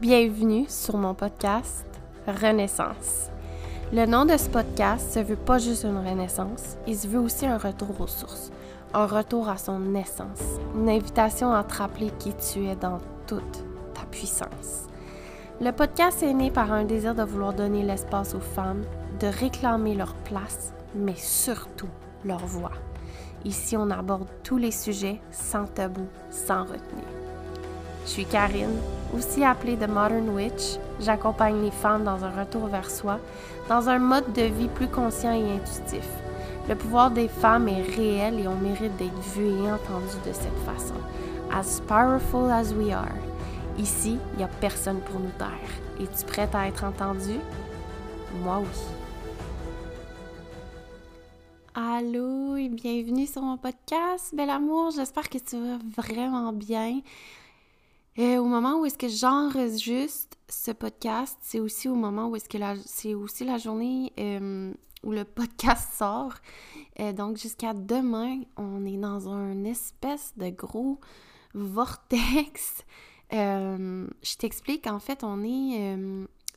Bienvenue sur mon podcast Renaissance. Le nom de ce podcast se veut pas juste une renaissance, il se veut aussi un retour aux sources, un retour à son essence, une invitation à te rappeler qui tu es dans toute ta puissance. Le podcast est né par un désir de vouloir donner l'espace aux femmes, de réclamer leur place, mais surtout leur voix. Ici, on aborde tous les sujets sans tabou, sans retenue. Je suis Karine, aussi appelée The Modern Witch. J'accompagne les femmes dans un retour vers soi, dans un mode de vie plus conscient et intuitif. Le pouvoir des femmes est réel et on mérite d'être vu et entendu de cette façon. As powerful as we are. Ici, il n'y a personne pour nous taire. Es-tu prête à être entendue? Moi oui. Allô et bienvenue sur mon podcast, bel amour. J'espère que tu vas vraiment bien. Et au moment où est-ce que j'enregistre ce podcast, c'est aussi au moment où est-ce que c'est aussi la journée euh, où le podcast sort. Euh, donc jusqu'à demain, on est dans un espèce de gros vortex. Euh, je t'explique, en fait, on est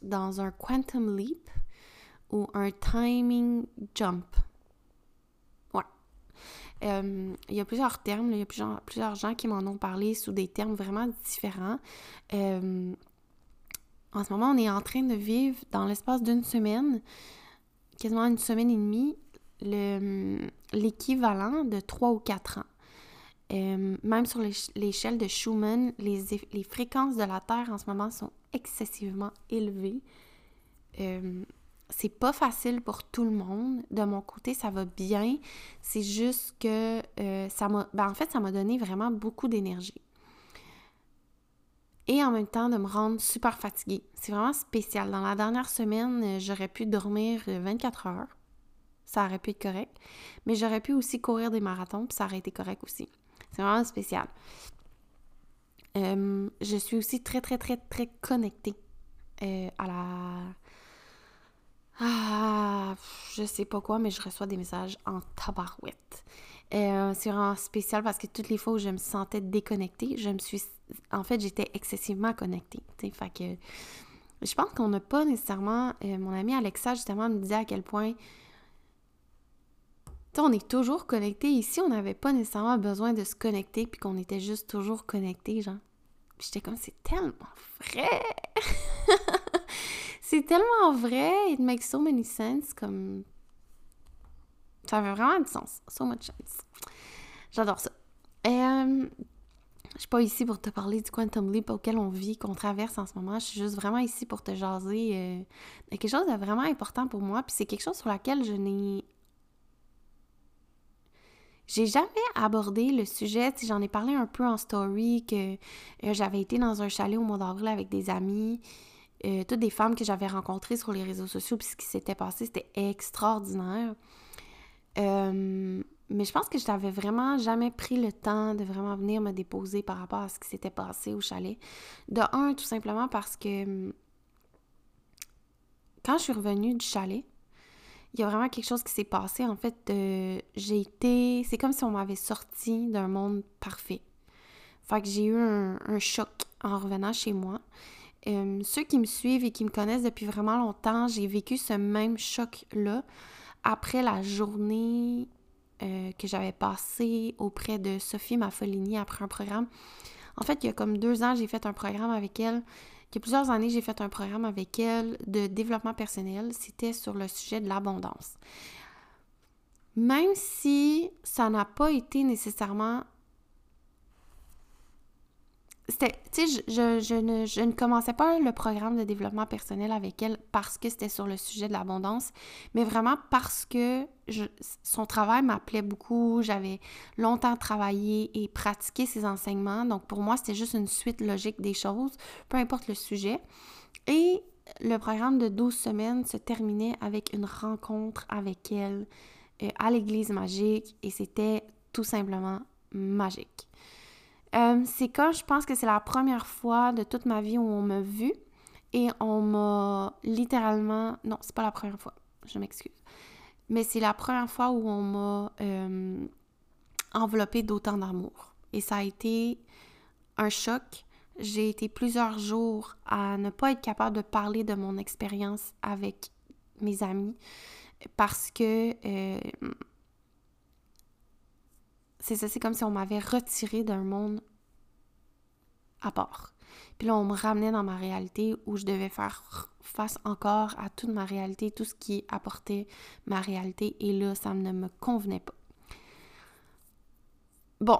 dans un quantum leap ou un timing jump. Euh, il y a plusieurs termes, il y a plusieurs, plusieurs gens qui m'en ont parlé sous des termes vraiment différents. Euh, en ce moment, on est en train de vivre dans l'espace d'une semaine, quasiment une semaine et demie, l'équivalent de trois ou quatre ans. Euh, même sur l'échelle de Schumann, les, les, fréquences de la Terre en ce moment sont excessivement élevées c'est pas facile pour tout le monde. De mon côté, ça va bien. C'est juste que euh, ça m'a. Ben, en fait, ça m'a donné vraiment beaucoup d'énergie. Et en même temps, de me rendre super fatiguée. C'est vraiment spécial. Dans la dernière semaine, euh, j'aurais pu dormir 24 euh, heures. Ça aurait pu être correct. Mais j'aurais pu aussi courir des marathons, puis ça aurait été correct aussi. C'est vraiment spécial. je suis aussi très, très, très, très connectée à la ah, je sais pas quoi, mais je reçois des messages en tabarouette. Euh, c'est vraiment spécial parce que toutes les fois où je me sentais déconnectée, je me suis. En fait, j'étais excessivement connectée. Fait que. Je pense qu'on n'a pas nécessairement. Euh, mon amie Alexa, justement, me disait à quel point. on est toujours connecté. Ici, on n'avait pas nécessairement besoin de se connecter, puis qu'on était juste toujours connecté, genre. J'étais comme, c'est tellement vrai! c'est tellement vrai. It makes so many sense. Comme. Ça avait vraiment du sens. So much sense. J'adore ça. Euh, je suis pas ici pour te parler du quantum leap auquel on vit, qu'on traverse en ce moment. Je suis juste vraiment ici pour te jaser euh, de quelque chose de vraiment important pour moi. Puis c'est quelque chose sur laquelle je n'ai j'ai jamais abordé le sujet, j'en ai parlé un peu en story, que euh, j'avais été dans un chalet au mois d'avril avec des amis, euh, toutes des femmes que j'avais rencontrées sur les réseaux sociaux, puis ce qui s'était passé, c'était extraordinaire. Euh, mais je pense que je n'avais vraiment jamais pris le temps de vraiment venir me déposer par rapport à ce qui s'était passé au chalet. De un, tout simplement parce que hum, quand je suis revenue du chalet, il y a vraiment quelque chose qui s'est passé. En fait, j'ai été. C'est comme si on m'avait sorti d'un monde parfait. Fait que j'ai eu un, choc en revenant chez moi. Ceux qui me suivent et qui me connaissent depuis vraiment longtemps, j'ai vécu ce même choc-là après la journée euh, que j'avais passée auprès de Sophie Maffolini après un programme. En fait, il y a comme deux ans, j'ai fait un programme avec elle. Il y a plusieurs années, j'ai fait un programme avec elle de développement personnel. C'était sur le sujet de l'abondance. Même si ça n'a pas été nécessairement c'était, tu sais, je, ne, je, ne, commençais pas le programme de développement personnel avec elle parce que c'était sur le sujet de l'abondance, mais vraiment parce que son travail m'appelait beaucoup. J'avais longtemps travaillé et pratiqué ses enseignements. Donc, pour moi, c'était juste une suite logique des choses, peu importe le sujet. Et le programme de 12 semaines se terminait avec une rencontre avec elle euh, à l'église magique et c'était tout simplement magique. Euh, c'est quand je pense que c'est la première fois de toute ma vie où on m'a vu et on m'a littéralement. Non, c'est pas la première fois, je m'excuse. Mais c'est la première fois où on m'a euh, enveloppé d'autant d'amour. Et ça a été un choc j'ai été plusieurs jours à ne pas être capable de parler de mon expérience avec mes amis parce que euh, c'est ça, c'est comme si on m'avait retiré d'un monde à part. Puis là, on me ramenait dans ma réalité où je devais faire face encore à toute ma réalité, tout ce qui apportait ma réalité. Et là, ça ne me convenait pas. Bon,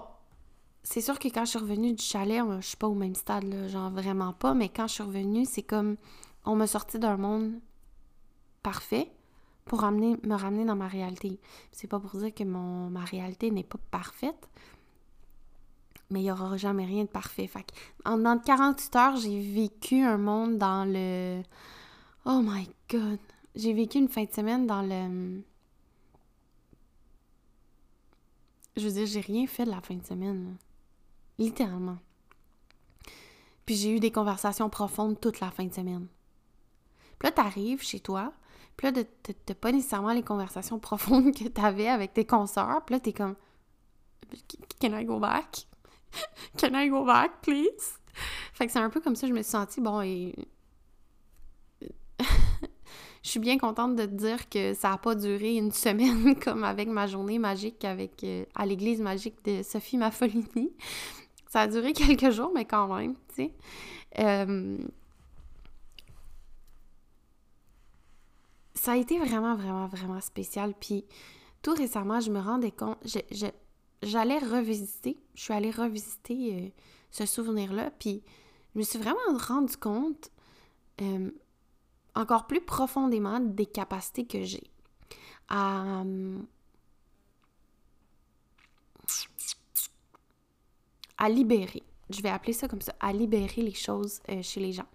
c'est sûr que quand je suis revenue du chalet, je suis pas au même stade, genre vraiment pas, mais quand je suis revenue, c'est comme on m'a sorti d'un monde parfait pour me ramener dans ma réalité. C'est pas pour dire que mon, ma réalité n'est pas parfaite, mais il n'y aura jamais rien de parfait. Fait en, dans 48 heures, j'ai vécu un monde dans le. Oh my god! J'ai vécu une fin de semaine dans le. Je veux dire, j'ai rien fait de la fin de semaine. Littéralement. Puis j'ai eu des conversations profondes toute la fin de semaine. Puis là, t'arrives chez toi, puis là, t'as pas nécessairement les conversations profondes que t'avais avec tes consoeurs. Puis là, t'es comme Can I go back? Can I go back, please? Fait que c'est un peu comme ça je me suis sentie. Bon, et. je suis bien contente de te dire que ça n'a pas duré une semaine comme avec ma journée magique avec euh, à l'église magique de Sophie Maffolini. Ça a duré quelques jours, mais quand même, tu sais. Euh, ça a été vraiment, vraiment, vraiment spécial. Puis tout récemment, je me rendais compte, j'allais revisiter, je suis allée revisiter euh, ce souvenir-là, puis je me suis vraiment rendu compte euh, encore plus profondément des capacités que j'ai à, à libérer. Je vais appeler ça comme ça, à libérer les choses euh, chez les gens.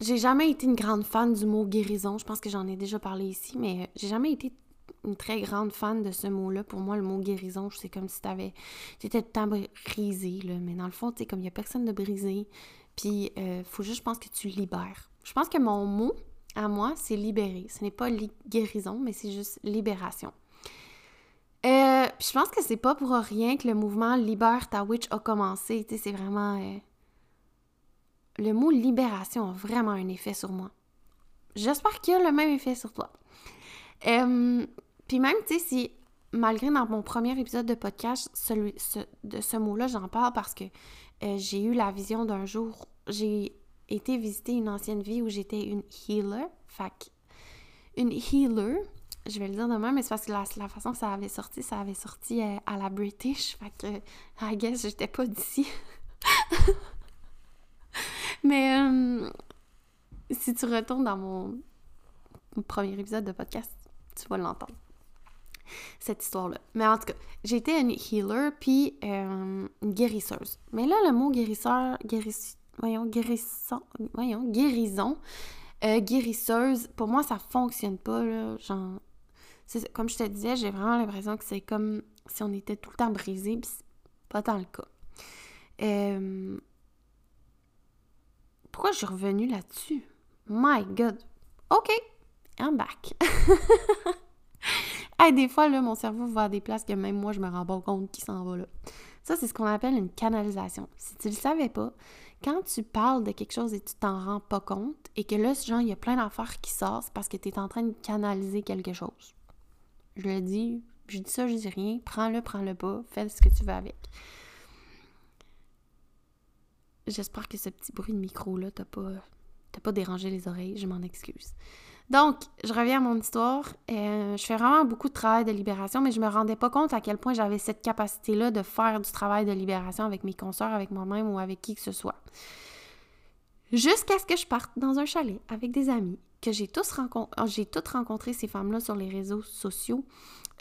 J'ai jamais été une grande fan du mot guérison. Je pense que j'en ai déjà parlé ici, mais euh, j'ai jamais été une très grande fan de ce mot-là. Pour moi, le mot guérison, c'est comme si t'avais... T'étais tout le temps brisé, là. Mais dans le fond, sais, comme il n'y a personne de brisé, puis euh, faut juste, je pense, que tu libères. Je pense que mon mot, à moi, c'est libérer. Ce n'est pas guérison, mais c'est juste libération. Euh, puis je pense que c'est pas pour rien que le mouvement Libère ta witch a commencé. Tu sais, c'est vraiment... le mot libération a vraiment un effet sur moi. J'espère qu'il a le même effet sur toi. Euh, puis même, tu sais, si malgré dans mon premier épisode de podcast, celui, de ce mot-là, j'en parle parce que euh, j'ai eu la vision d'un jour, j'ai été visiter une ancienne vie où j'étais une healer. Fait une healer, je vais le dire demain, mais c'est parce que la, façon que ça avait sorti, ça avait sorti euh, à la British. Fait que, I guess, j'étais pas d'ici. Mais euh, si tu retournes dans mon, premier épisode de podcast, tu vas l'entendre. Cette histoire-là. Mais en tout cas, j'étais une healer puis euh, une guérisseuse. Mais là, le mot guérisseur, guéris, voyons, guérissant, voyons, guérison, euh, guérisseuse, pour moi, ça fonctionne pas, là. Genre, comme je te disais, j'ai vraiment l'impression que c'est comme si on était tout le temps brisé, puis c'est pas tant le cas. Euh, je suis revenue là-dessus? My God! OK, I'm back. hey, des fois, là, mon cerveau va à des places que même moi, je me rends pas compte qu'il s'en va là. Ça, c'est ce qu'on appelle une canalisation. Si tu le savais pas, quand tu parles de quelque chose et tu t'en rends pas compte, et que là, genre, il y a plein d'affaires qui sortent, parce que tu es en train de canaliser quelque chose. Je le dis, je dis ça, je dis rien. Prends-le, prends-le pas, fais ce que tu veux avec. J'espère que ce petit bruit de micro-là t'a pas, pas dérangé les oreilles, je m'en excuse. Donc, je reviens à mon histoire. Euh, je fais vraiment beaucoup de travail de libération, mais je me rendais pas compte à quel point j'avais cette capacité-là de faire du travail de libération avec mes consoeurs, avec moi-même ou avec qui que ce soit. Jusqu'à ce que je parte dans un chalet avec des amis, que j'ai tous rencontré, j'ai toutes rencontré ces femmes-là sur les réseaux sociaux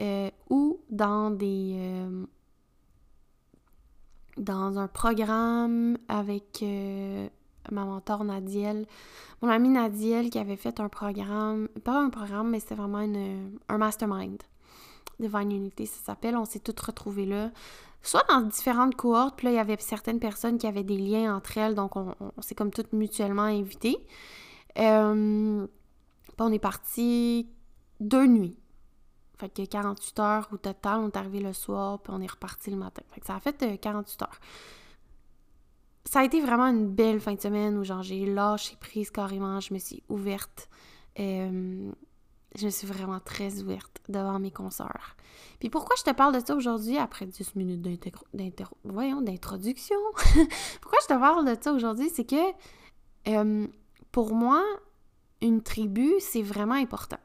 euh, ou dans des, euh, dans un programme avec euh, ma mentor Nadiel, mon amie Nadiel qui avait fait un programme, pas un programme, mais c'était vraiment un mastermind. Divine Unity, ça s'appelle. On s'est toutes retrouvées là. Soit dans différentes cohortes, puis là, il y avait certaines personnes qui avaient des liens entre elles, donc on, s'est comme toutes mutuellement invitées. Euh, on est parti deux nuits. Fait que 48 heures au total, on est arrivé le soir, puis on est reparti le matin. Fait que ça a fait 48 heures. Ça a été vraiment une belle fin de semaine où genre j'ai lâché prise carrément, je me suis ouverte. Euh, je me suis vraiment très ouverte devant mes consoeurs. Puis pourquoi je te parle de ça aujourd'hui après 10 minutes d'introduction? pourquoi je te parle de ça aujourd'hui? C'est que euh, pour moi, une tribu, c'est vraiment important.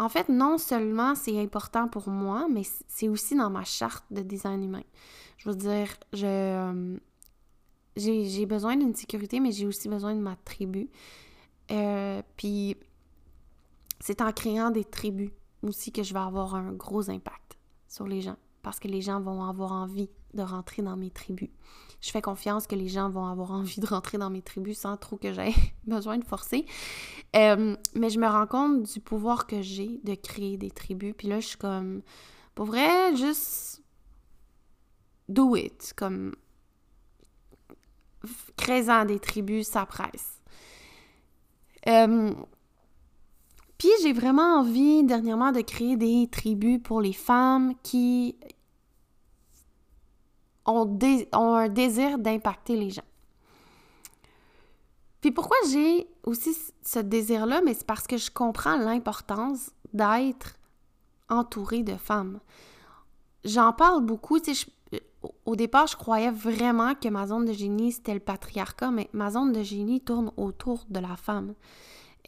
En fait, non seulement c'est important pour moi, mais c'est aussi dans ma charte de design humain. Je veux dire, je euh, j'ai besoin d'une sécurité, mais j'ai aussi besoin de ma tribu. Euh, puis c'est en créant des tribus aussi que je vais avoir un gros impact sur les gens, parce que les gens vont avoir envie de rentrer dans mes tribus. Je fais confiance que les gens vont avoir envie de rentrer dans mes tribus sans trop que j'aie besoin de forcer. Euh, mais je me rends compte du pouvoir que j'ai de créer des tribus. Puis là, je suis comme, pour vrai, juste do it. Comme, créant des tribus, ça presse. Euh, puis j'ai vraiment envie dernièrement de créer des tribus pour les femmes qui ont, un désir d'impacter les gens. Puis pourquoi j'ai aussi ce désir-là, mais c'est parce que je comprends l'importance d'être entourée de femmes. J'en parle beaucoup, tu sais, au départ, je croyais vraiment que ma zone de génie, c'était le patriarcat, mais ma zone de génie tourne autour de la femme.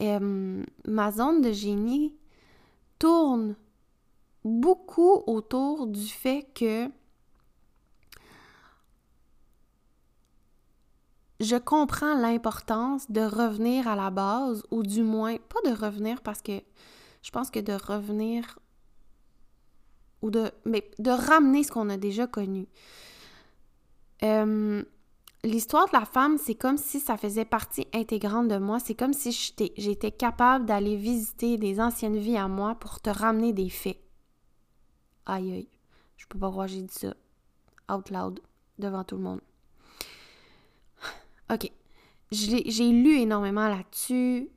Euh, ma zone de génie tourne beaucoup autour du fait que je comprends l'importance de revenir à la base, ou du moins, pas de revenir parce que je pense que de revenir, ou de, mais de ramener ce qu'on a déjà connu. Euh, l'histoire de la femme, c'est comme si ça faisait partie intégrante de moi. C'est comme si j'étais capable d'aller visiter des anciennes vies à moi pour te ramener des faits. Aïe aïe, je peux pas croire j'ai dit ça out loud devant tout le monde. OK. J'ai lu énormément là-dessus.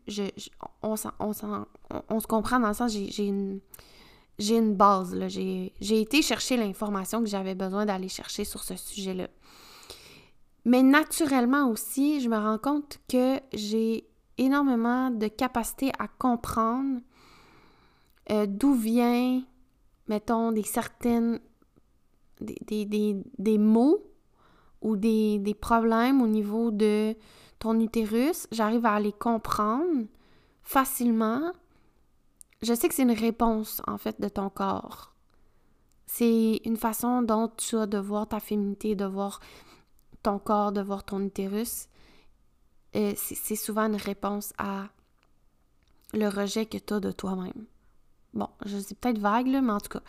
on, se comprend dans le sens, j'ai une, une base. J'ai été chercher l'information que j'avais besoin d'aller chercher sur ce sujet-là. Mais naturellement aussi, je me rends compte que j'ai énormément de capacité à comprendre euh, d'où vient, mettons, des certaines, des, mots ou des, des, problèmes au niveau de ton utérus. J'arrive à les comprendre facilement. Je sais que c'est une réponse, en fait, de ton corps. C'est une façon dont tu as de voir ta féminité, de voir ton corps, de voir ton utérus, c'est souvent une réponse à le rejet que tu as de toi-même. Bon, je dis peut-être vague, là, mais en tout cas.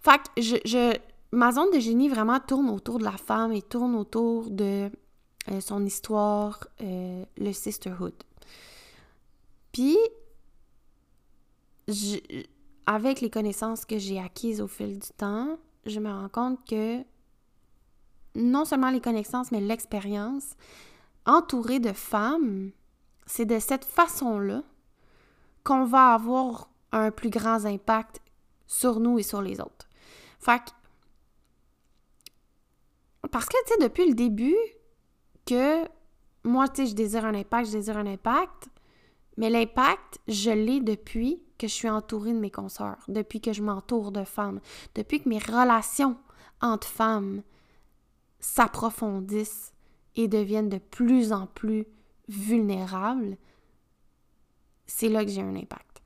Fait que je, ma zone de génie vraiment tourne autour de la femme et tourne autour de euh, son histoire, euh, le sisterhood. Puis, avec les connaissances que j'ai acquises au fil du temps, je me rends compte que non seulement les connaissances, mais l'expérience, entourée de femmes, c'est de cette façon-là qu'on va avoir un plus grand impact sur nous et sur les autres. Fait que, parce que, tu sais, depuis le début, que moi, tu sais, je désire un impact, je désire un impact, mais l'impact, je l'ai depuis que je suis entourée de mes consoeurs, depuis que je m'entoure de femmes, depuis que mes relations entre femmes s'approfondissent et deviennent de plus en plus vulnérables, c'est là que j'ai un impact.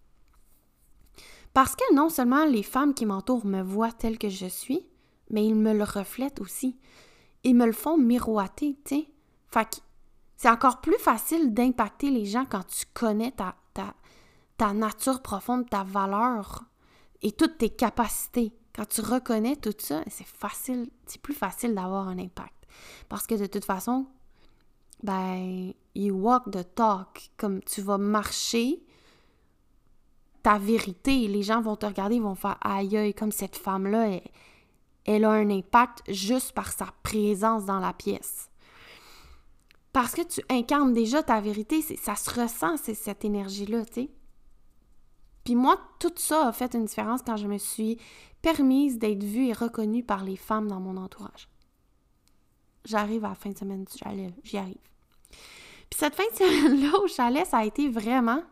Parce que non seulement les femmes qui m'entourent me voient telle que je suis, mais ils me le reflètent aussi. Ils me le font miroiter, tu sais. Fait que c'est encore plus facile d'impacter les gens quand tu connais ta, ta, ta nature profonde, ta valeur et toutes tes capacités. Quand tu reconnais tout ça, c'est facile, c'est plus facile d'avoir un impact. Parce que de toute façon, ben, you walk the talk. Comme tu vas marcher ta vérité. Les gens vont te regarder, ils vont faire aïe comme cette femme-là, elle, elle, a un impact juste par sa présence dans la pièce. Parce que tu incarnes déjà ta vérité, ça se ressent, cette énergie-là, tu sais. Puis moi, tout ça a fait une différence quand je me suis permise d'être vue et reconnue par les femmes dans mon entourage. J'arrive à la fin de semaine du chalet, j'y arrive. Puis cette fin de semaine-là au chalet, ça a été vraiment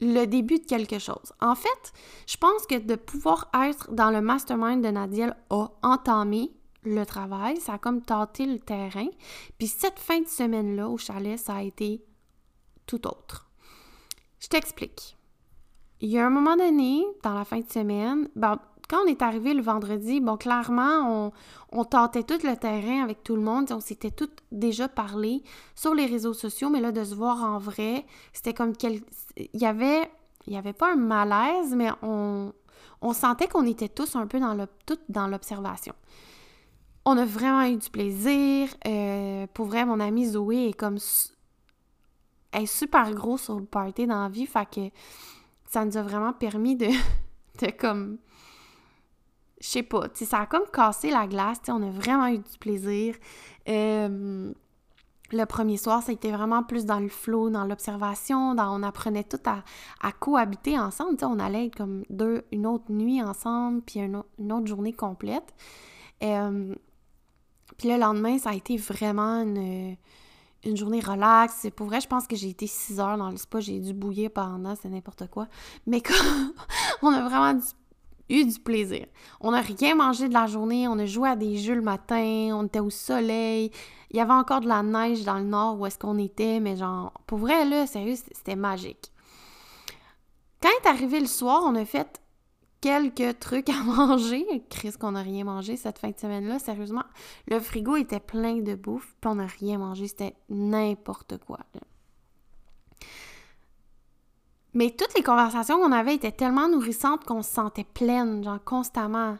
le début de quelque chose. En fait, je pense que de pouvoir être dans le mastermind de Nadiel a entamé le travail, ça a comme tâté le terrain. Puis cette fin de semaine-là au chalet, ça a été tout autre. Je t'explique. Il y a un moment donné, dans la fin de semaine, ben, quand on est arrivé le vendredi, bon, clairement, on, on tout le terrain avec tout le monde. On s'était tout déjà parlé sur les réseaux sociaux, mais là, de se voir en vrai, c'était comme quel... Il y avait... Il n'y avait pas un malaise, mais on, on sentait qu'on était tous un peu dans le, tout dans l'observation. On a vraiment eu du plaisir. Euh, pour vrai, mon amie Zoé est comme... Elle est super grosse sur le party dans la vie, fait ça nous a vraiment permis de, de comme je sais pas, ça a comme cassé la glace, on a vraiment eu du plaisir. Euh, le premier soir, ça a été vraiment plus dans le flow, dans l'observation, on apprenait tout à, cohabiter ensemble, on allait être comme deux, une autre nuit ensemble, puis une, autre journée complète. Euh, puis le lendemain, ça a été vraiment une, journée relaxe. Pour vrai, je pense que j'ai été 6 heures dans le spa, j'ai dû bouillir pendant, c'est n'importe quoi. Mais comme on a vraiment du eu du plaisir. On n'a rien mangé de la journée, on a joué à des jeux le matin, on était au soleil. Il y avait encore de la neige dans le nord où est-ce qu'on était, mais genre, pour vrai, là, sérieux, c'était magique. Quand est arrivé le soir, on a fait quelques trucs à manger. Chris, qu'on n'a rien mangé cette fin de semaine-là, sérieusement. Le frigo était plein de bouffe, puis on n'a rien mangé. C'était n'importe quoi. Mais toutes les conversations qu'on avait étaient tellement nourrissantes qu'on se sentait pleine, genre constamment.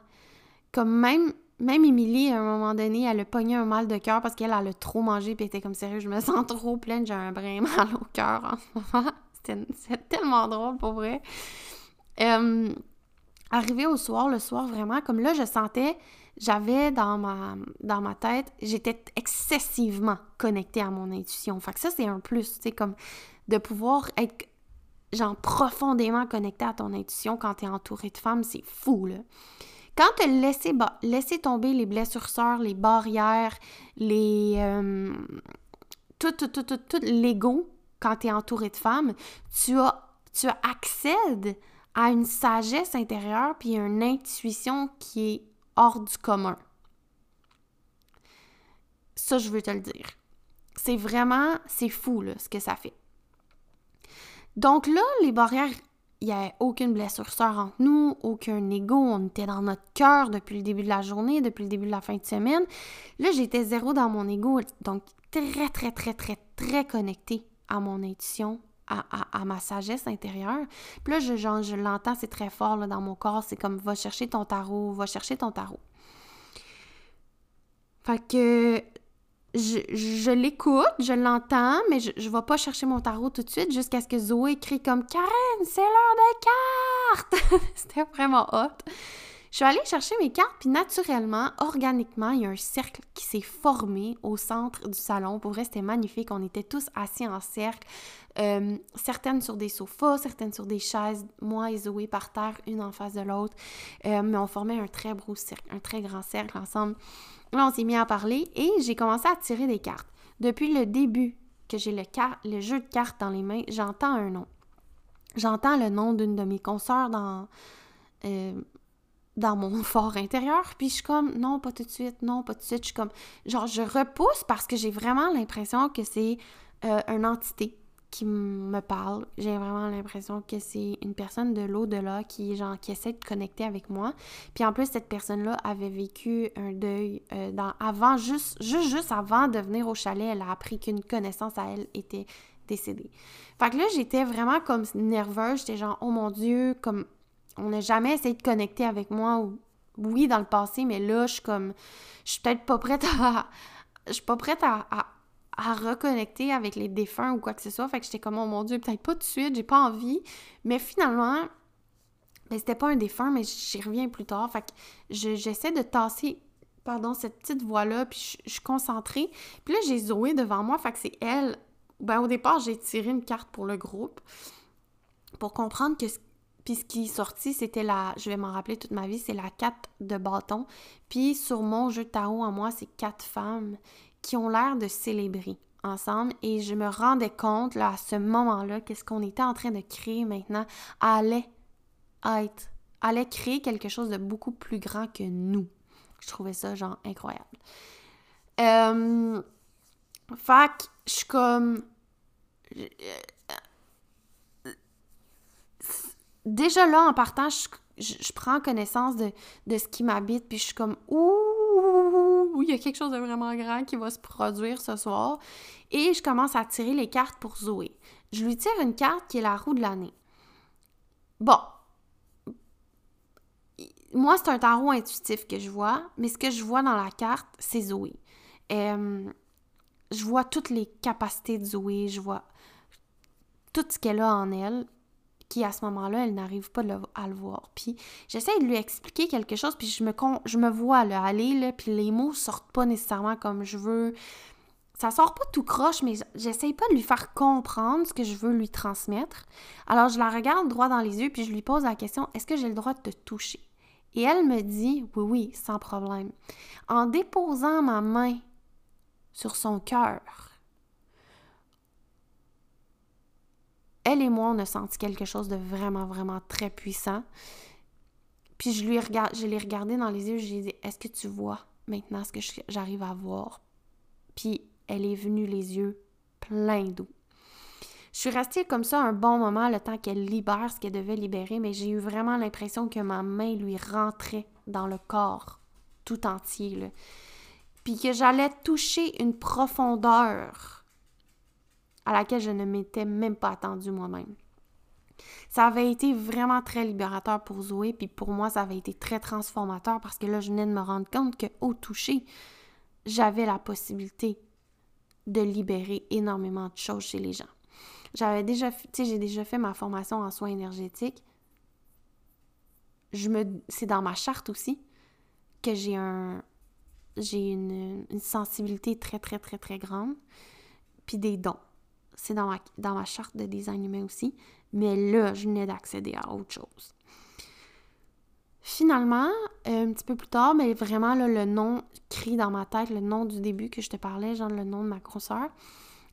Comme même, même Émilie, à un moment donné, elle a pogné un mal de cœur parce qu'elle, a trop mangé, puis elle était comme sérieux, je me sens trop pleine, j'ai un brin mal au cœur en ce moment. C'était tellement drôle pour vrai. Euh, arrivé au soir, le soir, vraiment, comme là, je sentais, j'avais dans ma, dans ma tête, j'étais excessivement connectée à mon intuition. Fait que ça, c'est un plus, sais, comme de pouvoir être genre profondément connecté à ton intuition quand tu es entouré de femmes, c'est fou, là. Quand tu laissé, laissé tomber les blessures les barrières, les... Euh, tout, tout, tout, tout, tout l'ego quand tu es entouré de femmes, tu as, tu accèdes à une sagesse intérieure puis une intuition qui est hors du commun. Ça, je veux te le dire. C'est vraiment, c'est fou, là, ce que ça fait. Donc là, les barrières, il n'y avait aucune blessure sœur entre nous, aucun ego, on était dans notre cœur depuis le début de la journée, depuis le début de la fin de semaine. Là, j'étais zéro dans mon ego, donc très, très, très, très, très connectée à mon intuition, à, ma sagesse intérieure. Puis là, je, je l'entends, c'est très fort là, dans mon corps, c'est comme va chercher ton tarot, va chercher ton tarot. Fait que je, l'écoute, je l'entends, mais je ne vais pas chercher mon tarot tout de suite jusqu'à ce que Zoé crie comme Karen, c'est l'heure des cartes! C'était vraiment hot. Je suis allée chercher mes cartes, puis naturellement, organiquement, il y a un cercle qui s'est formé au centre du salon. Pour vrai, c'était magnifique. On était tous assis en cercle, euh, certaines sur des sofas, certaines sur des chaises, moi et par terre, une en face de l'autre. Euh, mais on formait un très beau cercle, un très grand cercle ensemble. Là, on s'est mis à parler et j'ai commencé à tirer des cartes. Depuis le début que j'ai le, le jeu de cartes dans les mains, j'entends un nom. J'entends le nom d'une de mes consoeurs dans, euh, dans mon fort intérieur, puis je suis comme, non, pas tout de suite, non, pas tout de suite. Je suis comme, genre, je repousse parce que j'ai vraiment l'impression que c'est euh, une entité qui me parle. J'ai vraiment l'impression que c'est une personne de l'au-delà qui, genre, qui essaie de connecter avec moi. Puis en plus, cette personne-là avait vécu un deuil euh, dans, avant, juste, juste, juste avant de venir au chalet, elle a appris qu'une connaissance à elle était décédée. Fait que là, j'étais vraiment comme nerveuse. J'étais genre, oh mon Dieu, comme on n'a jamais essayé de connecter avec moi. Oui, dans le passé, mais là, je suis comme, je suis peut-être pas prête à, je suis pas prête à à reconnecter avec les défunts ou quoi que ce soit. Fait que j'étais comme, oh mon Dieu, peut-être pas tout de suite, j'ai pas envie. Mais finalement, ben, c'était pas un défunt, mais j'y reviens plus tard. Fait que j'essaie de tasser, pardon, cette petite voix-là, puis je suis concentrée. Puis là, j'ai Zoé devant moi, fait que c'est elle ben, au départ, j'ai tiré une carte pour le groupe pour comprendre que puis ce qui est sorti, c'était la, je vais m'en rappeler toute ma vie, c'est la 4 de bâton. Puis sur mon jeu de tarot à moi, c'est quatre femmes qui ont l'air de célébrer ensemble et je me rendais compte là, à ce moment-là qu'est-ce qu'on était en train de créer maintenant allait être, allait créer quelque chose de beaucoup plus grand que nous. Je trouvais ça genre incroyable. Euh, fait je suis comme déjà là, en partant, je, prends connaissance de, ce qui m'habite, puis je suis comme Ouh, il y a quelque chose de vraiment grand qui va se produire ce soir. Et je commence à tirer les cartes pour Zoé. Je lui tire une carte qui est la roue de l'année. Bon. Moi, c'est un tarot intuitif que je vois, mais ce que je vois dans la carte, c'est Zoé. Euh, je vois toutes les capacités de Zoé, je vois tout ce qu'elle a en elle qui à ce moment-là, elle n'arrive pas à le voir. Puis j'essaie de lui expliquer quelque chose, puis je me, vois là, aller, puis les mots sortent pas nécessairement comme je veux. Ça sort pas tout croche, mais j'essaie pas de lui faire comprendre ce que je veux lui transmettre. Alors je la regarde droit dans les yeux, puis je lui pose la question est-ce que j'ai le droit de te toucher Et elle me dit oui, oui, sans problème. En déposant ma main sur son cœur, elle et moi, on a senti quelque chose de vraiment, vraiment très puissant. Puis je lui regarde, je l'ai regardé dans les yeux, je lui ai dit Est-ce que tu vois maintenant ce que j'arrive à voir Puis elle est venue les yeux pleins d'eau. Je suis restée comme ça un bon moment, le temps qu'elle libère ce qu'elle devait libérer, mais j'ai eu vraiment l'impression que ma main lui rentrait dans le corps tout entier. Puis que j'allais toucher une profondeur à laquelle je ne m'étais même pas attendue moi-même. Ça avait été vraiment très libérateur pour Zoé, puis pour moi, ça avait été très transformateur parce que là, je venais de me rendre compte qu'au toucher, j'avais la possibilité de libérer énormément de choses chez les gens. J'avais déjà, j'ai déjà fait ma formation en soins énergétiques. Je me, c'est dans ma charte aussi que j'ai un, j'ai une sensibilité très, très, très, très grande, puis des dons c'est dans ma, dans ma charte de design humain aussi, mais là, je venais d'accéder à autre chose. Finalement, euh, un petit peu plus tard, mais vraiment le nom crie dans ma tête, le nom du début que je te parlais, genre le nom de ma grosseur.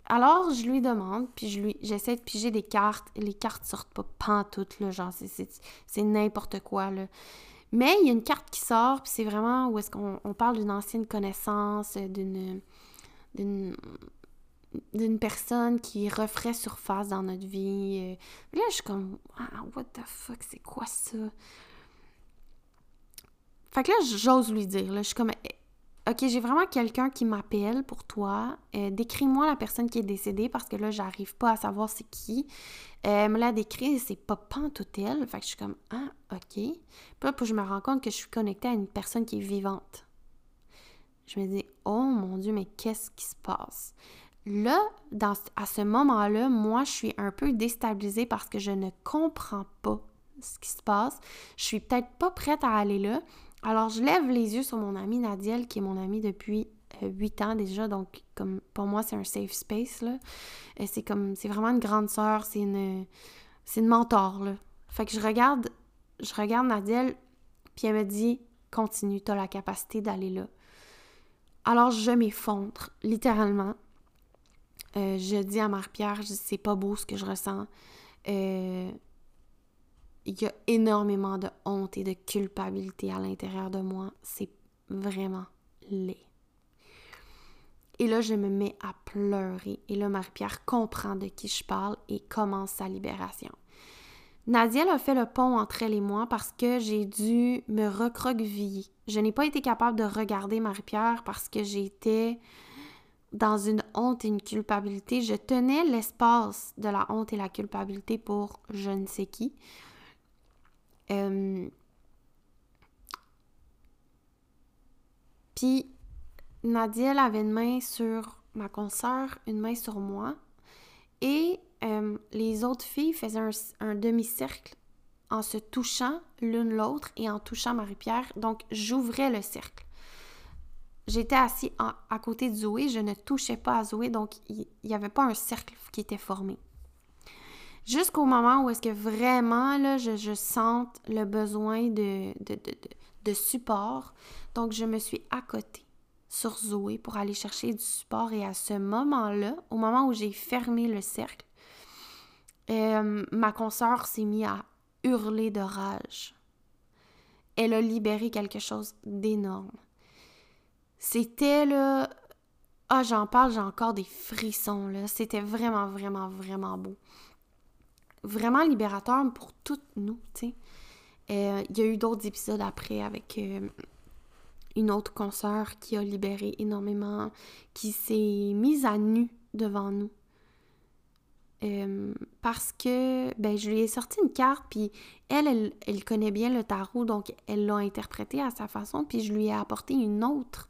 Alors, je lui demande, puis je lui, j'essaie de piger des cartes, les cartes sortent pas pantoute, là, genre, c'est, n'importe quoi, là. Mais il y a une carte qui sort, puis c'est vraiment où est-ce qu'on parle d'une ancienne connaissance, d'une, d'une d'une personne qui referait surface dans notre vie. Euh, là, je suis comme, ah, what the fuck, c'est quoi ça? Fait que là, j'ose lui dire, là, je suis comme, eh, OK, j'ai vraiment quelqu'un qui m'appelle pour toi. Euh, décris-moi la personne qui est décédée parce que là, j'arrive pas à savoir c'est qui. Euh, elle me l'a décrit, c'est pas elle. Fait que je suis comme, ah, OK. Puis là, je me rends compte que je suis connectée à une personne qui est vivante. Je me dis, oh mon Dieu, mais qu'est-ce qui se passe? Là, dans, à ce moment-là, moi, je suis un peu déstabilisée parce que je ne comprends pas ce qui se passe. Je suis peut-être pas prête à aller là. Alors, je lève les yeux sur mon amie Nadiel, qui est mon amie depuis euh, huit ans déjà. Donc, comme pour moi, c'est un safe space. Là. C'est comme, c'est vraiment une grande sœur. C'est une, c'est une mentor. Là. Fait que je regarde, je regarde puis elle me dit, continue, tu as la capacité d'aller là. Alors, je m'effondre, littéralement. Euh, je dis à Marie-Pierre, c'est pas beau ce que je ressens. Euh, il y a énormément de honte et de culpabilité à l'intérieur de moi. C'est vraiment laid. Et là, je me mets à pleurer. Et là, Marie-Pierre comprend de qui je parle et commence sa libération. Nadia a fait le pont entre elle et moi parce que j'ai dû me recroqueviller. Je n'ai pas été capable de regarder Marie-Pierre parce que j'étais dans une honte et une culpabilité. Je tenais l'espace de la honte et la culpabilité pour je ne sais qui. Euh, puis Nadia elle avait une main sur ma consoeur, une main sur moi. Et euh, les autres filles faisaient un demi-cercle en se touchant l'une l'autre et en touchant Marie-Pierre. Donc, j'ouvrais le cercle. J'étais assis à côté de Zoé, je ne touchais pas à Zoé, donc il n'y avait pas un cercle qui était formé. Jusqu'au moment où est-ce que vraiment, là, je, je le besoin de, support. Donc, je me suis accotée sur Zoé pour aller chercher du support. Et à ce moment-là, au moment où j'ai fermé le cercle, euh, ma consoeur s'est mise à hurler de rage. Elle a libéré quelque chose d'énorme. C'était là. Ah, j'en parle, j'ai encore des frissons, là. C'était vraiment, vraiment, vraiment beau. Vraiment libérateur pour toutes nous, tu. Euh, il y a eu d'autres épisodes après avec euh, une autre consoeur qui a libéré énormément, qui s'est mise à nu devant nous. Euh, parce que ben, je lui ai sorti une carte, puis elle, elle, elle connaît bien le tarot, donc elle l'a interprété à sa façon, puis je lui ai apporté une autre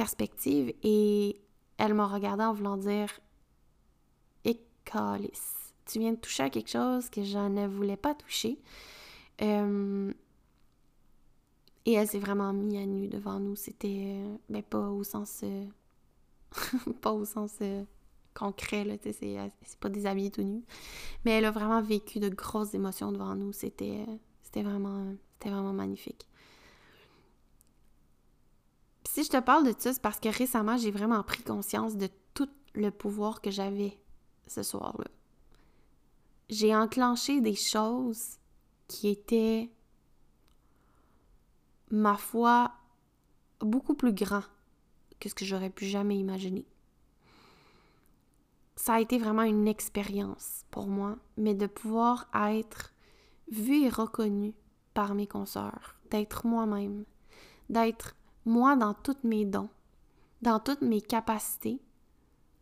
perspective et elle m'a regardé en voulant dire Écalice, tu viens de toucher à quelque chose que je ne voulais pas toucher. Euh, et elle s'est vraiment mise à nu devant nous. C'était, euh, ben, pas au sens, euh, pas au sens concret, là, c'est pas déshabillé tout nu. Mais elle a vraiment vécu de grosses émotions devant nous. C'était, c'était vraiment, c'était vraiment magnifique si je te parle de ça, c'est parce que récemment, j'ai vraiment pris conscience de tout le pouvoir que j'avais ce soir-là. J'ai enclenché des choses qui étaient, ma foi, beaucoup plus grands que ce que j'aurais pu jamais imaginer. Ça a été vraiment une expérience pour moi, mais de pouvoir être vu et reconnu par mes consoeurs, d'être moi-même, d'être moi, dans toutes mes dons, dans toutes mes capacités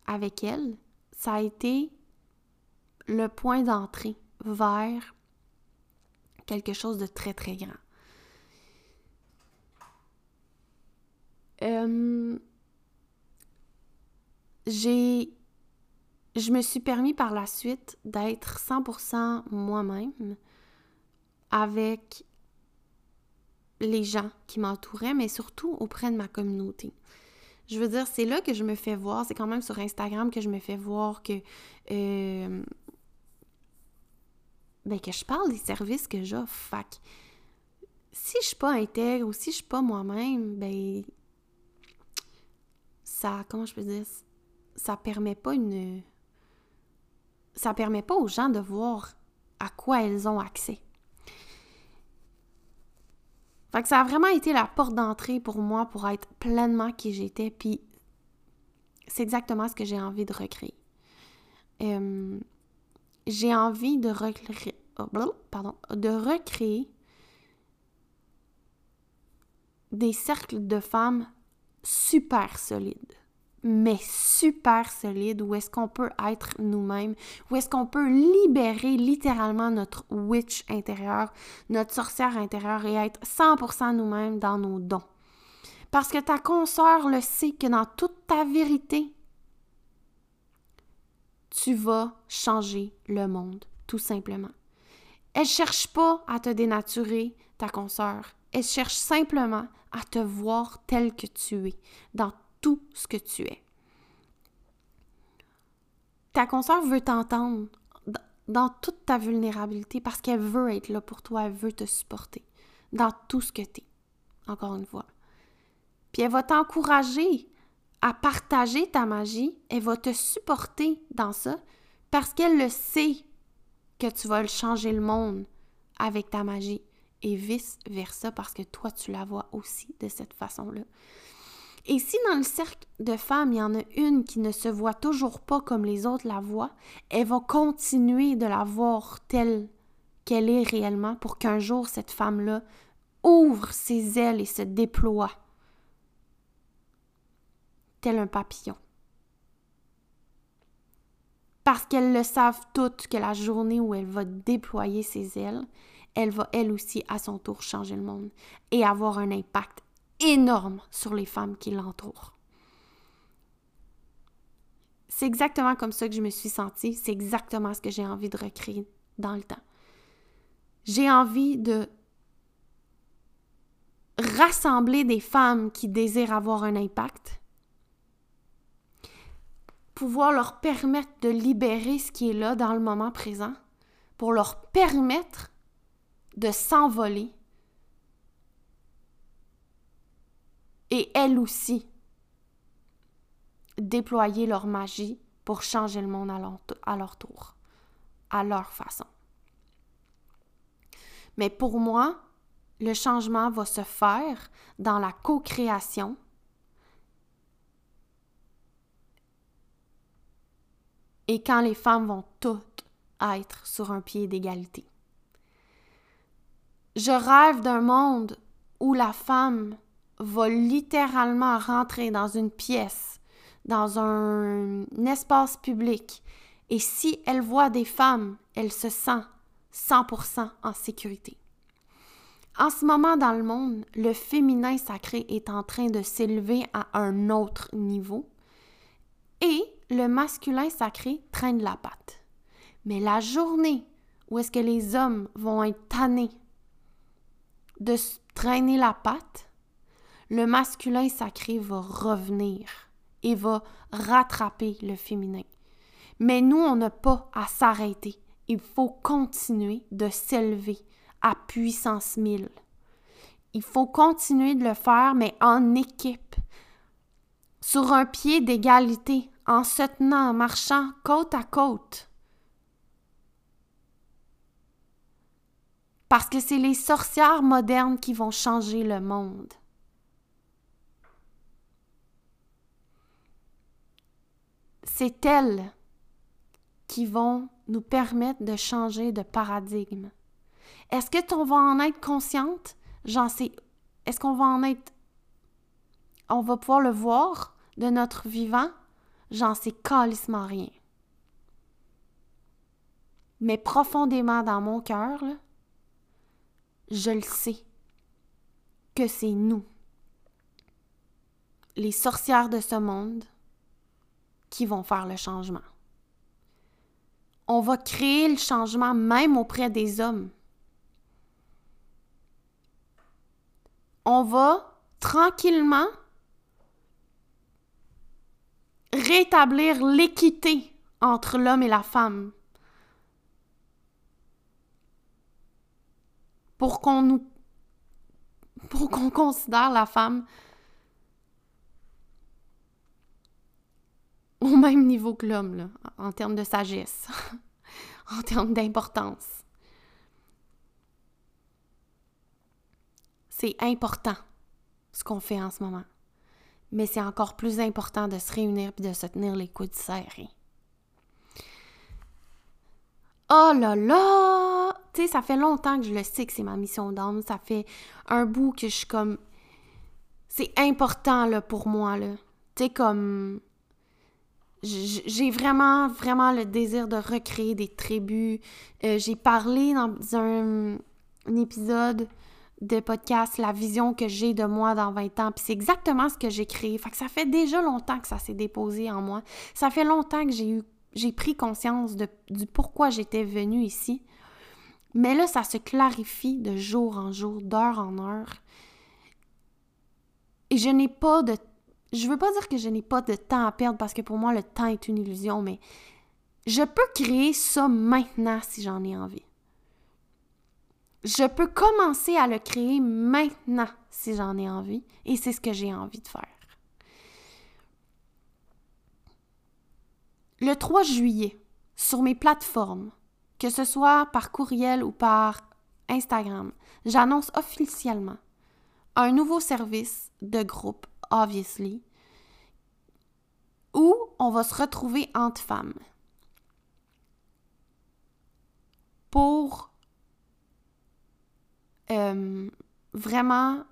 avec elle, ça a été le point d'entrée vers quelque chose de très, très grand. Euh, j'ai je me suis permis par la suite d'être 100% moi-même avec les gens qui m'entouraient, mais surtout auprès de ma communauté. Je veux dire, c'est là que je me fais voir, c'est quand même sur Instagram que je me fais voir que, euh, ben, que je parle des services que j'offre. Si je suis pas intègre ou si je suis pas moi-même, ben, ça, comment je peux dire, ça permet pas une, ça permet pas aux gens de voir à quoi elles ont accès. Fait ça a vraiment été la porte d'entrée pour moi pour être pleinement qui j'étais, puis c'est exactement ce que j'ai envie de recréer. J'ai envie de recréer, de recréer des cercles de femmes super solides mais super solide, où est-ce qu'on peut être nous-mêmes, où est-ce qu'on peut libérer littéralement notre witch intérieur, notre sorcière intérieure et être 100% nous-mêmes dans nos dons. Parce que ta consoeur le sait que dans toute ta vérité, tu vas changer le monde, tout simplement. Elle cherche pas à te dénaturer, ta consoeur. Elle cherche simplement à te voir tel que tu es, tout ce que tu es. Ta consoeur veut t'entendre dans toute ta vulnérabilité parce qu'elle veut être là pour toi, elle veut te supporter dans tout ce que tu es, encore une fois. Puis elle va t'encourager à partager ta magie, elle va te supporter dans ça parce qu'elle le sait que tu vas changer le monde avec ta magie et vice-versa parce que toi, tu la vois aussi de cette façon-là. Et si dans le cercle de femmes, il y en a une qui ne se voit toujours pas comme les autres la voient, elle va continuer de la voir telle qu'elle est réellement pour qu'un jour cette femme-là ouvre ses ailes et se déploie tel un papillon. Parce qu'elles le savent toutes que la journée où elle va déployer ses ailes, elle va elle aussi à son tour changer le monde et avoir un impact énorme sur les femmes qui l'entourent. C'est exactement comme ça que je me suis sentie, c'est exactement ce que j'ai envie de recréer dans le temps. J'ai envie de rassembler des femmes qui désirent avoir un impact, pouvoir leur permettre de libérer ce qui est là dans le moment présent, pour leur permettre de s'envoler et elles aussi déployer leur magie pour changer le monde à leur, tour, à leur façon. Mais pour moi, le changement va se faire dans la co-création et quand les femmes vont toutes être sur un pied d'égalité. Je rêve d'un monde où la femme va littéralement rentrer dans une pièce, dans un, espace public, et si elle voit des femmes, elle se sent 100% en sécurité. En ce moment dans le monde, le féminin sacré est en train de s'élever à un autre niveau et le masculin sacré traîne la patte. Mais la journée où est-ce que les hommes vont être tannés de traîner la patte, le masculin sacré va revenir et va rattraper le féminin. Mais nous, on n'a pas à s'arrêter. Il faut continuer de s'élever à puissance mille. Il faut continuer de le faire, mais en équipe, sur un pied d'égalité, en se tenant, en marchant côte à côte. Parce que c'est les sorcières modernes qui vont changer le monde. C'est elles qui vont nous permettre de changer de paradigme. Est-ce que on va en être consciente? J'en sais. Est-ce qu'on va en être. On va pouvoir le voir de notre vivant? J'en sais calissement rien. Mais profondément dans mon cœur, je le sais que c'est nous, les sorcières de ce monde, qui vont faire le changement. On va créer le changement même auprès des hommes. On va tranquillement rétablir l'équité entre l'homme et la femme. Pour qu'on nous pour qu'on considère la femme au même niveau que l'homme, en termes de sagesse, en termes d'importance. C'est important ce qu'on fait en ce moment. Mais c'est encore plus important de se réunir et de se tenir les coudes serrés. Oh là là! Tu sais, ça fait longtemps que je le sais que c'est ma mission d'âme. Ça fait un bout que je suis comme. C'est important là, pour moi. Tu sais, comme j'ai vraiment, vraiment le désir de recréer des tribus. Euh, j'ai parlé dans un, épisode de podcast la vision que j'ai de moi dans 20 ans. Puis c'est exactement ce que j'ai créé. Fait que ça fait déjà longtemps que ça s'est déposé en moi. Ça fait longtemps que j'ai eu j'ai pris conscience de, du pourquoi j'étais venue ici. Mais là, ça se clarifie de jour en jour, d'heure en heure. Et je n'ai pas de je veux pas dire que je n'ai pas de temps à perdre parce que pour moi, le temps est une illusion, mais je peux créer ça maintenant si j'en ai envie. Je peux commencer à le créer maintenant si j'en ai envie et c'est ce que j'ai envie de faire. Le 3 juillet, sur mes plateformes, que ce soit par courriel ou par Instagram, j'annonce officiellement un nouveau service de groupe obviously, où on va se retrouver entre femmes pour euh, vraiment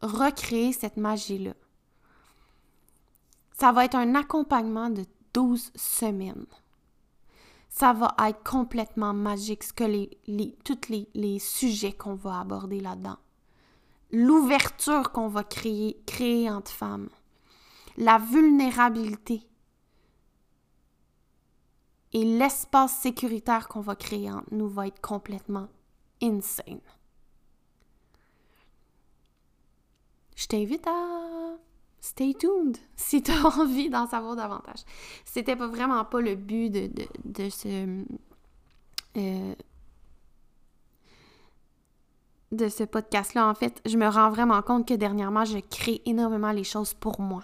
recréer cette magie-là. Ça va être un accompagnement de 12 semaines. Ça va être complètement magique, ce que les, tous les sujets qu'on va aborder là-dedans l'ouverture qu'on va créer, créer entre femmes, la vulnérabilité et l'espace sécuritaire qu'on va créer entre nous va être complètement insane. je t'invite à stay tuned si tu as envie d'en savoir davantage. C'était pas vraiment pas le but de, de, ce. Euh, de ce podcast-là, en fait, je me rends vraiment compte que dernièrement, je crée énormément les choses pour moi.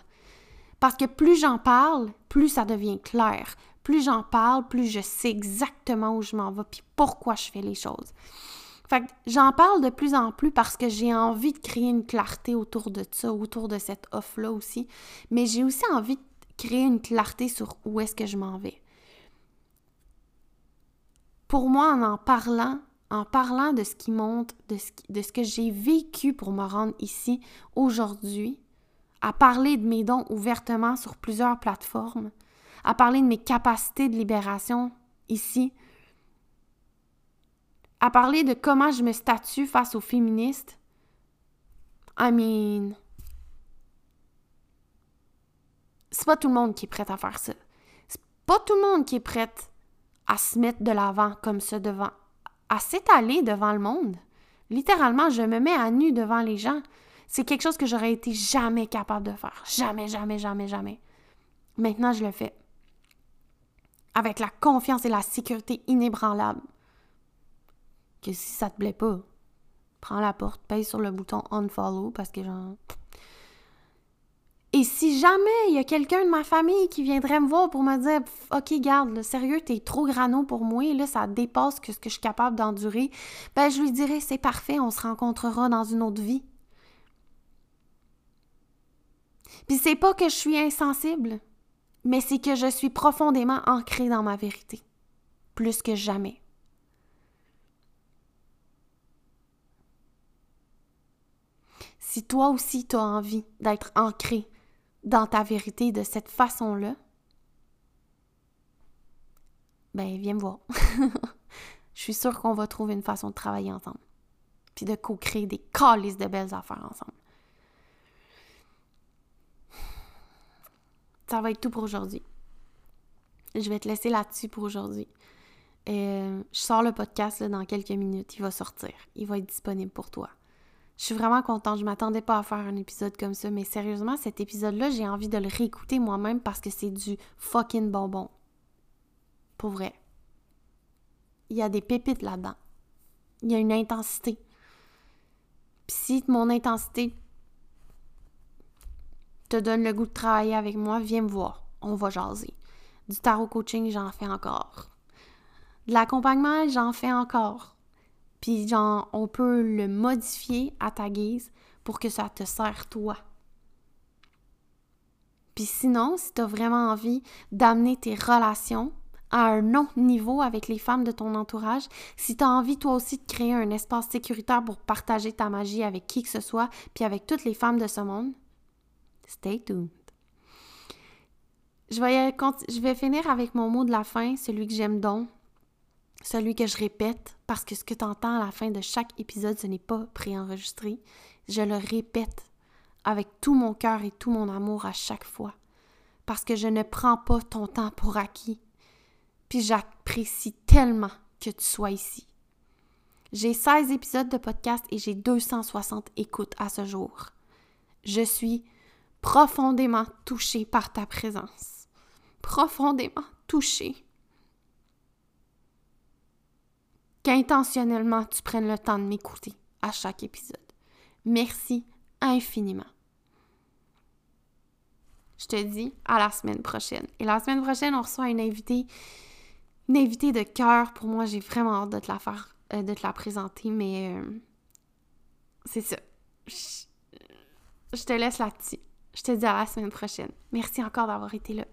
Parce que plus j'en parle, plus ça devient clair. Plus j'en parle, plus je sais exactement où je m'en vais puis pourquoi je fais les choses. Fait que j'en parle de plus en plus parce que j'ai envie de créer une clarté autour de ça, autour de cette offre-là aussi. Mais j'ai aussi envie de créer une clarté sur où est-ce que je m'en vais. Pour moi, en en parlant, en parlant de ce qui monte, de ce, que j'ai vécu pour me rendre ici aujourd'hui, à parler de mes dons ouvertement sur plusieurs plateformes, à parler de mes capacités de libération ici, à parler de comment je me statue face aux féministes. I mean, c'est pas tout le monde qui est prêt à faire ça. C'est pas tout le monde qui est prêt à se mettre de l'avant comme ça devant, à s'étaler devant le monde. Littéralement, je me mets à nu devant les gens. C'est quelque chose que j'aurais été jamais capable de faire. Jamais, jamais, jamais, jamais. Maintenant, je le fais. Avec la confiance et la sécurité inébranlable. Que si ça te plaît pas, prends la porte, paye sur le bouton unfollow parce que genre. Et si jamais il y a quelqu'un de ma famille qui viendrait me voir pour me dire OK, garde, sérieux, t'es trop grano pour moi, là, ça dépasse ce que je suis capable d'endurer, ben je lui dirais c'est parfait, on se rencontrera dans une autre vie. Puis c'est pas que je suis insensible, mais c'est que je suis profondément ancrée dans ma vérité, plus que jamais. Si toi aussi tu as envie d'être ancré dans ta vérité de cette façon-là, ben viens me voir. Je suis sûre qu'on va trouver une façon de travailler ensemble. Puis de co-créer des calices de belles affaires ensemble. ça va être tout pour aujourd'hui. Je vais te laisser là-dessus pour aujourd'hui. Euh, je sors le podcast dans quelques minutes. Il va sortir. Il va être disponible pour toi. Je suis vraiment contente. Je m'attendais pas à faire un épisode comme ça, mais sérieusement, cet épisode-là, j'ai envie de le réécouter moi-même parce que c'est du fucking bonbon. Pour vrai. Il y a des pépites là-dedans. Il y a une intensité. Puis si mon intensité te donne le goût de travailler avec moi, viens me voir. On va jaser. Du tarot coaching, j'en fais encore. De l'accompagnement, j'en fais encore. Puis genre, on peut le modifier à ta guise pour que ça te sert toi. Puis sinon, si tu as vraiment envie d'amener tes relations à un autre niveau avec les femmes de ton entourage, si tu as envie toi aussi de créer un espace sécuritaire pour partager ta magie avec qui que ce soit, puis avec toutes les femmes de ce monde, Stay tuned. Je vais, je vais finir avec mon mot de la fin, celui que j'aime donc, celui que je répète, parce que ce que tu entends à la fin de chaque épisode, ce n'est pas préenregistré. Je le répète avec tout mon cœur et tout mon amour à chaque fois, parce que je ne prends pas ton temps pour acquis. Puis j'apprécie tellement que tu sois ici. J'ai 16 épisodes de podcast et j'ai 260 écoutes à ce jour. Je suis profondément touché par ta présence. Profondément touché. Qu'intentionnellement tu prennes le temps de m'écouter à chaque épisode. Merci infiniment. Je te dis à la semaine prochaine. Et la semaine prochaine, on reçoit une invitée, une invitée de cœur. Pour moi, j'ai vraiment hâte de te la faire, euh, de te la présenter, mais euh, c'est ça. je te laisse là-dessus. Je te dis à la semaine prochaine. Merci encore d'avoir été là.